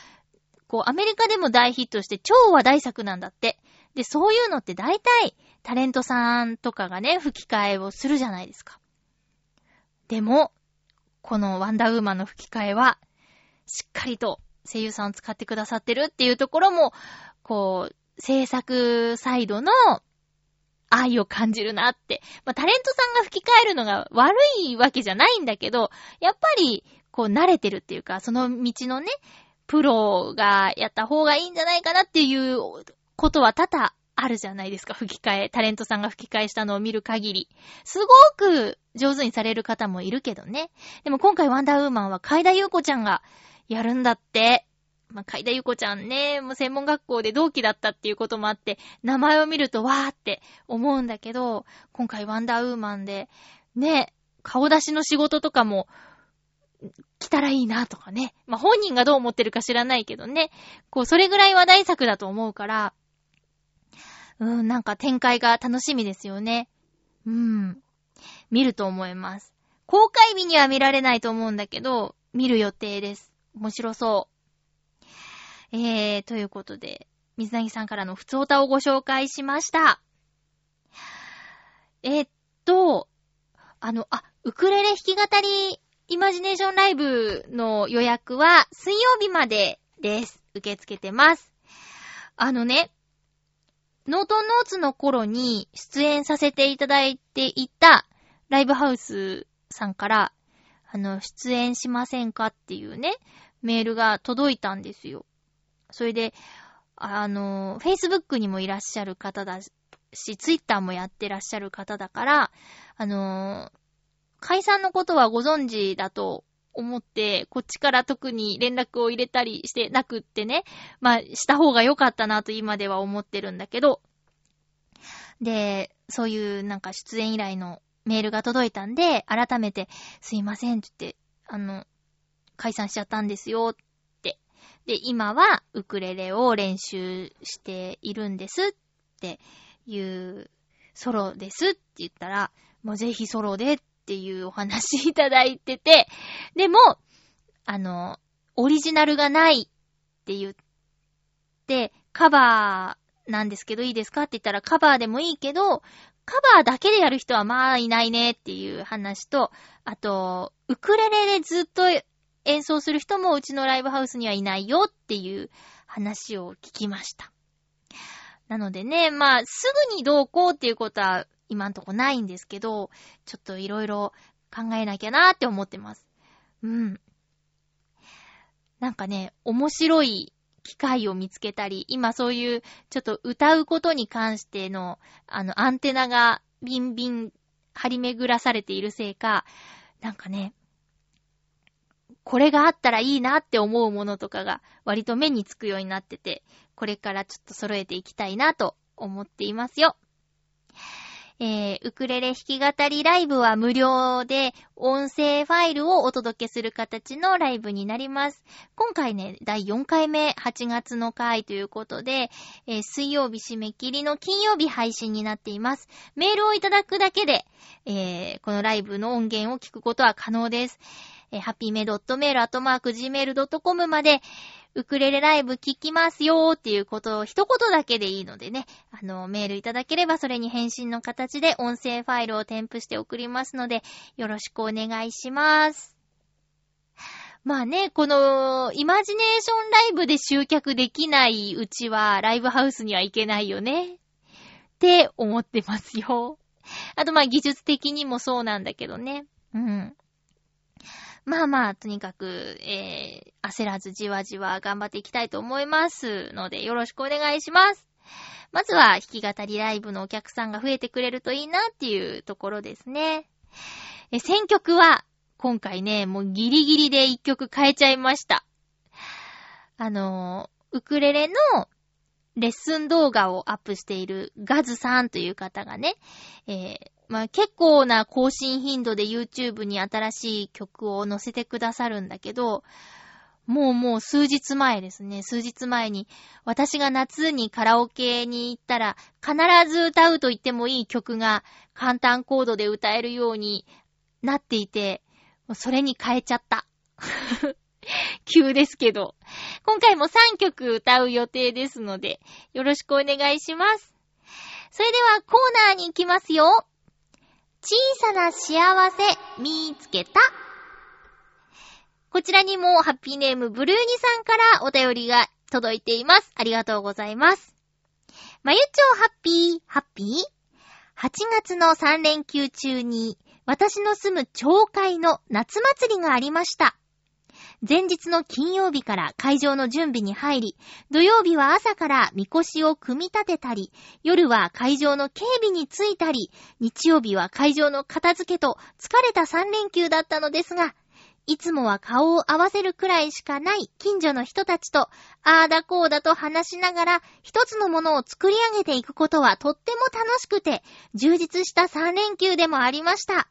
こう、アメリカでも大ヒットして超話題作なんだって。で、そういうのって大体、タレントさんとかがね、吹き替えをするじゃないですか。でも、このワンダーウーマンの吹き替えは、しっかりと声優さんを使ってくださってるっていうところも、こう、制作サイドの愛を感じるなって。まあ、タレントさんが吹き替えるのが悪いわけじゃないんだけど、やっぱり、こう、慣れてるっていうか、その道のね、プロがやった方がいいんじゃないかなっていうことは多々あるじゃないですか、吹き替え。タレントさんが吹き替えしたのを見る限り。すごく上手にされる方もいるけどね。でも今回ワンダーウーマンは海田優子ちゃんがやるんだって。まあ、海田優子ちゃんね、もう専門学校で同期だったっていうこともあって、名前を見るとわーって思うんだけど、今回ワンダーウーマンで、ね、顔出しの仕事とかも、来たらいいなとかね。まあ、本人がどう思ってるか知らないけどね。こう、それぐらい話題作だと思うから、うん、なんか展開が楽しみですよね。うん。見ると思います。公開日には見られないと思うんだけど、見る予定です。面白そう。えー、ということで、水なぎさんからの普通歌をご紹介しました。えっと、あの、あ、ウクレレ弾き語りイマジネーションライブの予約は水曜日までです。受け付けてます。あのね、ノートンノーツの頃に出演させていただいていたライブハウスさんから、あの、出演しませんかっていうね、メールが届いたんですよ。それで、あの、Facebook にもいらっしゃる方だし、Twitter もやってらっしゃる方だから、あの、解散のことはご存知だと思って、こっちから特に連絡を入れたりしてなくってね、まあ、した方が良かったなと今では思ってるんだけど、で、そういうなんか出演依頼のメールが届いたんで、改めて、すいませんって言って、あの、解散しちゃったんですよ。で、今はウクレレを練習しているんですっていう、ソロですって言ったら、もうぜひソロでっていうお話いただいてて、でも、あの、オリジナルがないって言って、カバーなんですけどいいですかって言ったらカバーでもいいけど、カバーだけでやる人はまあいないねっていう話と、あと、ウクレレでずっと演奏する人もうちのライブハウスにはいないよっていう話を聞きました。なのでね、まあ、すぐにどうこうっていうことは今んとこないんですけど、ちょっといろいろ考えなきゃなーって思ってます。うん。なんかね、面白い機会を見つけたり、今そういうちょっと歌うことに関しての、あの、アンテナがビンビン張り巡らされているせいか、なんかね、これがあったらいいなって思うものとかが割と目につくようになってて、これからちょっと揃えていきたいなと思っていますよ。えー、ウクレレ弾き語りライブは無料で音声ファイルをお届けする形のライブになります。今回ね、第4回目、8月の回ということで、えー、水曜日締め切りの金曜日配信になっています。メールをいただくだけで、えー、このライブの音源を聞くことは可能です。えー、ハッピーメドットメールアットマーク gmail.com まで、ウクレレライブ聞きますよーっていうことを一言だけでいいのでね、あの、メールいただければそれに返信の形で音声ファイルを添付して送りますので、よろしくお願いします。まあね、この、イマジネーションライブで集客できないうちは、ライブハウスには行けないよね。って思ってますよ。あとまあ技術的にもそうなんだけどね。うん。まあまあ、とにかく、えー、焦らずじわじわ頑張っていきたいと思いますので、よろしくお願いします。まずは、弾き語りライブのお客さんが増えてくれるといいなっていうところですね。え、選曲は、今回ね、もうギリギリで一曲変えちゃいました。あの、ウクレレのレッスン動画をアップしているガズさんという方がね、えー、まあ、結構な更新頻度で YouTube に新しい曲を載せてくださるんだけど、もうもう数日前ですね。数日前に、私が夏にカラオケに行ったら、必ず歌うと言ってもいい曲が簡単コードで歌えるようになっていて、それに変えちゃった。急ですけど。今回も3曲歌う予定ですので、よろしくお願いします。それではコーナーに行きますよ。小さな幸せ見つけた。こちらにもハッピーネームブルーニさんからお便りが届いています。ありがとうございます。まゆちょうハッピー、ハッピー ?8 月の3連休中に私の住む町会の夏祭りがありました。前日の金曜日から会場の準備に入り、土曜日は朝からみこしを組み立てたり、夜は会場の警備についたり、日曜日は会場の片付けと疲れた3連休だったのですが、いつもは顔を合わせるくらいしかない近所の人たちと、あーだこうだと話しながら、一つのものを作り上げていくことはとっても楽しくて、充実した3連休でもありました。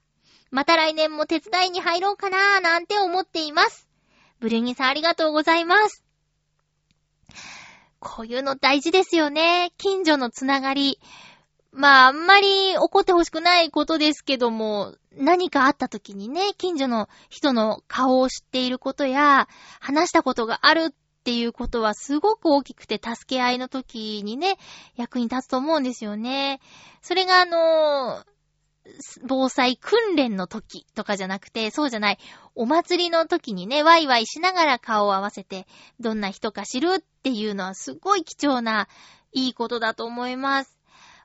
また来年も手伝いに入ろうかなーなんて思っています。ブルギさんありがとうございます。こういうの大事ですよね。近所のつながり。まあ、あんまり怒ってほしくないことですけども、何かあった時にね、近所の人の顔を知っていることや、話したことがあるっていうことはすごく大きくて助け合いの時にね、役に立つと思うんですよね。それがあの防災訓練の時とかじゃなくて、そうじゃない、お祭りの時にね、ワイワイしながら顔を合わせて、どんな人か知るっていうのはすごい貴重な、いいことだと思います。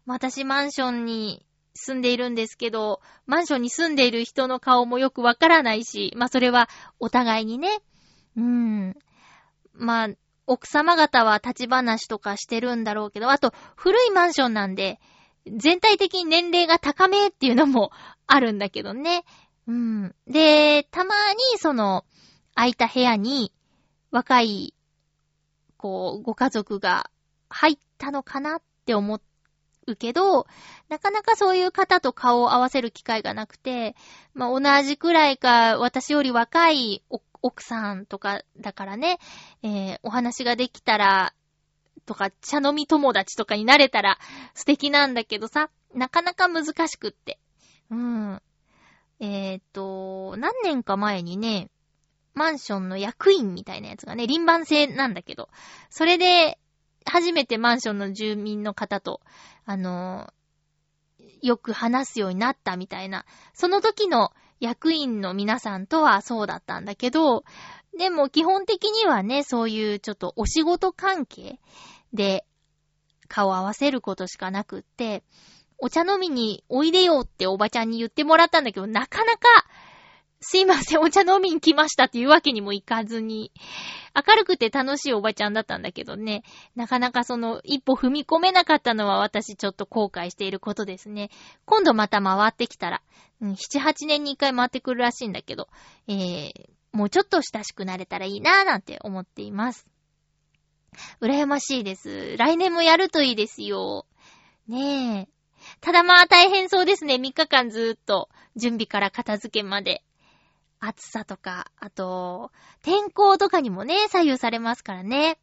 私マンションに住んでいるんですけど、マンションに住んでいる人の顔もよくわからないし、まあそれはお互いにね、うーん。まあ、奥様方は立ち話とかしてるんだろうけど、あと古いマンションなんで、全体的に年齢が高めっていうのもあるんだけどね。うん。で、たまにその、空いた部屋に若い、こう、ご家族が入ったのかなって思うけど、なかなかそういう方と顔を合わせる機会がなくて、まあ、同じくらいか、私より若い奥さんとかだからね、えー、お話ができたらとか、茶飲み友達とかになれたら素敵なんだけどさ、なかなか難しくって。うん。えー、っと、何年か前にね、マンションの役員みたいなやつがね、輪番制なんだけど、それで、初めてマンションの住民の方と、あのよく話すようになったみたいな、その時の役員の皆さんとはそうだったんだけど、でも基本的にはね、そういうちょっとお仕事関係で顔を合わせることしかなくって、お茶飲みにおいでよっておばちゃんに言ってもらったんだけど、なかなかすいません、お茶飲みに来ましたっていうわけにもいかずに、明るくて楽しいおばちゃんだったんだけどね、なかなかその一歩踏み込めなかったのは私ちょっと後悔していることですね。今度また回ってきたら、うん、7、8年に一回回ってくるらしいんだけど、えー、もうちょっと親しくなれたらいいなーなんて思っています。羨ましいです。来年もやるといいですよ。ねえ。ただまあ大変そうですね。3日間ずーっと準備から片付けまで。暑さとか、あと、天候とかにもね、左右されますからね。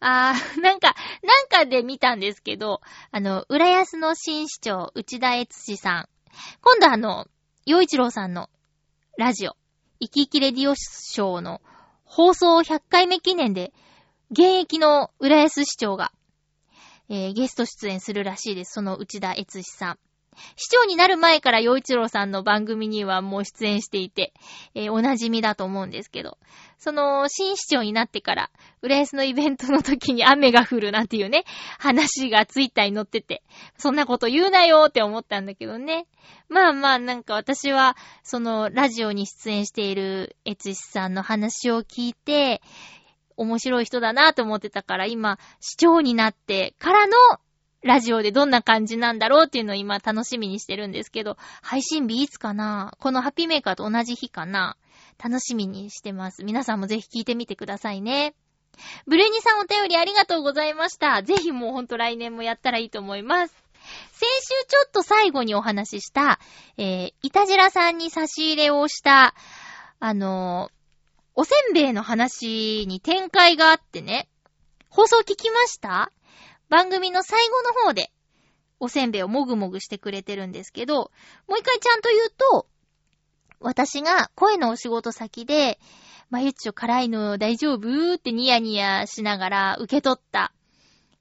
あー、なんか、なんかで見たんですけど、あの、浦安の新市長、内田悦司さん。今度あの、洋一郎さんのラジオ、生き生きレディオショーの放送100回目記念で、現役の浦安市長が、えーゲスト出演するらしいです。その内田悦司さん。市長になる前から洋一郎さんの番組にはもう出演していて、えーお馴染みだと思うんですけど、その新市長になってから、浦安のイベントの時に雨が降るなんていうね、話がツイッターに載ってて、そんなこと言うなよって思ったんだけどね。まあまあなんか私は、そのラジオに出演している悦司さんの話を聞いて、面白い人だなと思ってたから、今、市長になってからのラジオでどんな感じなんだろうっていうのを今楽しみにしてるんですけど、配信日いつかな？このハッピーメーカーと同じ日かな？楽しみにしてます。皆さんもぜひ聞いてみてくださいね。ブルーニさんお便りありがとうございました。ぜひもうほんと来年もやったらいいと思います。先週ちょっと最後にお話しした、えー、いたじらさんに差し入れをした、あのーおせんべいの話に展開があってね、放送聞きました？番組の最後の方で、おせんべいをもぐもぐしてくれてるんですけど、もう一回ちゃんと言うと、私が声のお仕事先で、まゆっちょ辛いの大丈夫？ってニヤニヤしながら受け取った、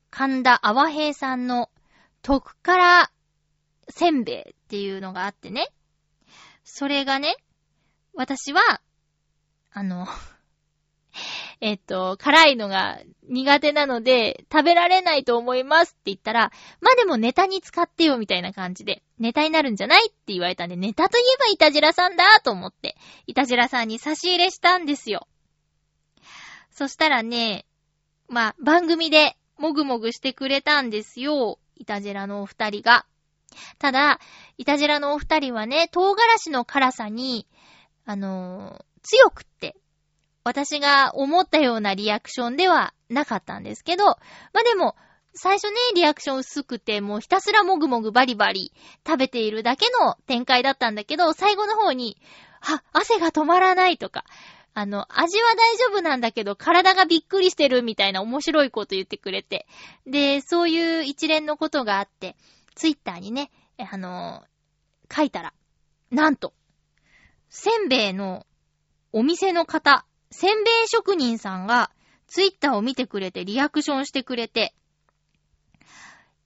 神田あわへいさんの特辛せんべいっていうのがあってね。それがね、私は、あの、えっと、辛いのが苦手なので、食べられないと思いますって言ったら、まあでもネタに使ってよみたいな感じで、ネタになるんじゃないって言われたんで、ネタといえばイタジラさんだと思って、イタジラさんに差し入れしたんですよ。そしたらね、まあ番組でもぐもぐしてくれたんですよ。イタジラのお二人が。ただ、イタジラのお二人はね、唐辛子の辛さに、あのー強くって、私が思ったようなリアクションではなかったんですけど、まあ、でも、最初ね、リアクション薄くて、もうひたすらもぐもぐバリバリ食べているだけの展開だったんだけど、最後の方に、は、汗が止まらないとか、あの、味は大丈夫なんだけど、体がびっくりしてるみたいな面白いこと言ってくれて。で、そういう一連のことがあって、ツイッターにね、あの書いたら、なんと、せんべいのお店の方、せんべい職人さんが、ツイッターを見てくれて、リアクションしてくれて、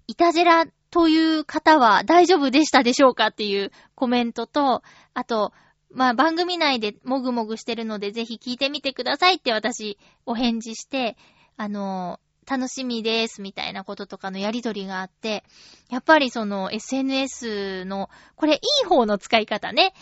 いたじらという方は大丈夫でしたでしょうかっていうコメントと、あと、まあ、番組内でもぐもぐしてるので、ぜひ聞いてみてくださいって私、お返事して、あの楽しみです、みたいなこととかのやりとりがあって、やっぱりその SNS の、これいい方の使い方ね。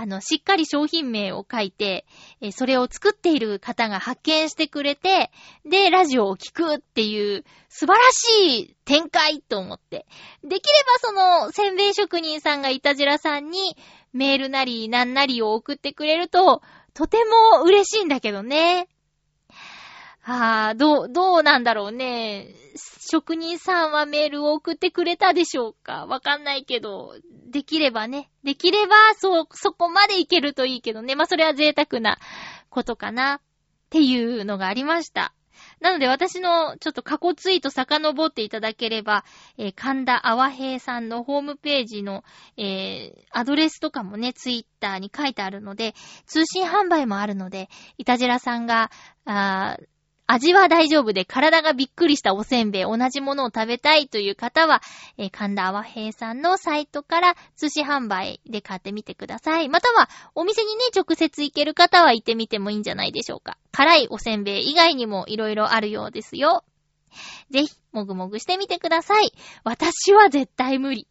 あの、しっかり商品名を書いて、えそれを作っている方が発見してくれて、で、ラジオを聞くっていう素晴らしい展開と思って。できればその、せんべい職人さんがいたじらさんにメールなりなんなりを送ってくれると、とても嬉しいんだけどね。ああ、どう、どうなんだろうね。職人さんはメールを送ってくれたでしょうか？わかんないけど、できればね。できれば、そう、そこまでいけるといいけどね。まあ、それは贅沢なことかな。っていうのがありました。なので私のちょっと過去ツイート遡っていただければ、えー神田あわへいさんのホームページの、えーアドレスとかもね、ツイッターに書いてあるので、通信販売もあるので、いたじらさんが、あー味は大丈夫で体がびっくりしたおせんべい、同じものを食べたいという方は、えー神田あわへいさんのサイトから通信販売で買ってみてください。または、お店にね、直接行ける方は行ってみてもいいんじゃないでしょうか。辛いおせんべい以外にも色々あるようですよ。ぜひ、もぐもぐしてみてください。私は絶対無理。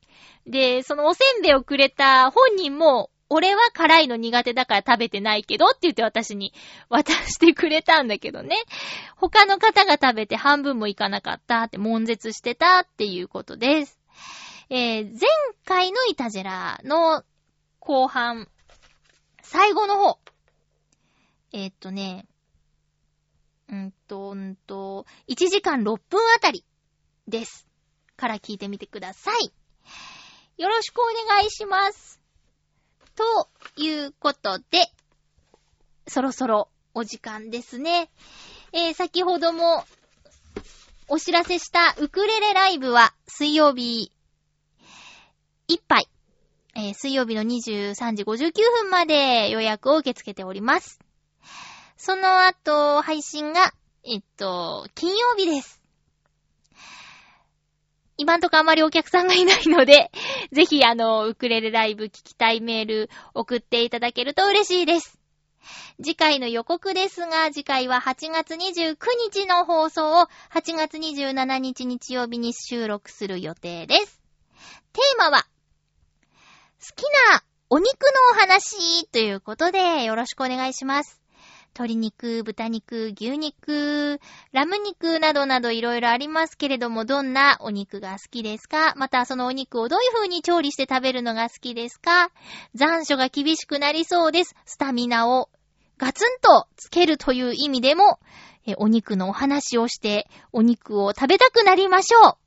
で、そのおせんべいをくれた本人も、俺は辛いの苦手だから食べてないけどって言って私に渡してくれたんだけどね。他の方が食べて半分もいかなかったって悶絶してたっていうことです。えー、前回のイタジェラの後半、最後の方。えーっとね、うんと、うんと、1時間6分あたりです。から聞いてみてください。よろしくお願いします。ということで、そろそろお時間ですね。えー、先ほどもお知らせしたウクレレライブは水曜日いっぱい。えー水曜日の23時59分まで予約を受け付けております。その後、配信が、えっと、金曜日です。今んとこあまりお客さんがいないので、ぜひあの、ウクレレライブ聞きたいメール送っていただけると嬉しいです。次回の予告ですが、次回は8月29日の放送を8月27日日曜日に収録する予定です。テーマは、好きなお肉のお話ということでよろしくお願いします。鶏肉、豚肉、牛肉、ラム肉などなどいろいろありますけれども、どんなお肉が好きですか？またそのお肉をどういう風に調理して食べるのが好きですか？残暑が厳しくなりそうです。スタミナをガツンとつけるという意味でも、えお肉のお話をして、お肉を食べたくなりましょう。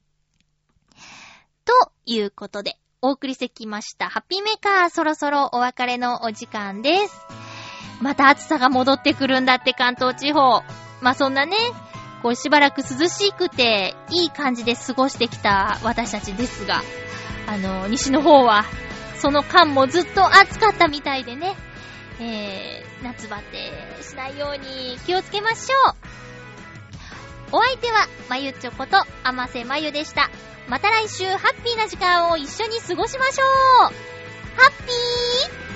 ということで、お送りしてきました。ハッピーメーカー、そろそろお別れのお時間です。また暑さが戻ってくるんだって関東地方。まあ、そんなね、こうしばらく涼しくて、いい感じで過ごしてきた私たちですが、あの、西の方は、その間もずっと暑かったみたいでね、えー、夏バテしないように気をつけましょう。お相手は、まゆちょこと、あませまゆでした。また来週、ハッピーな時間を一緒に過ごしましょうハッピー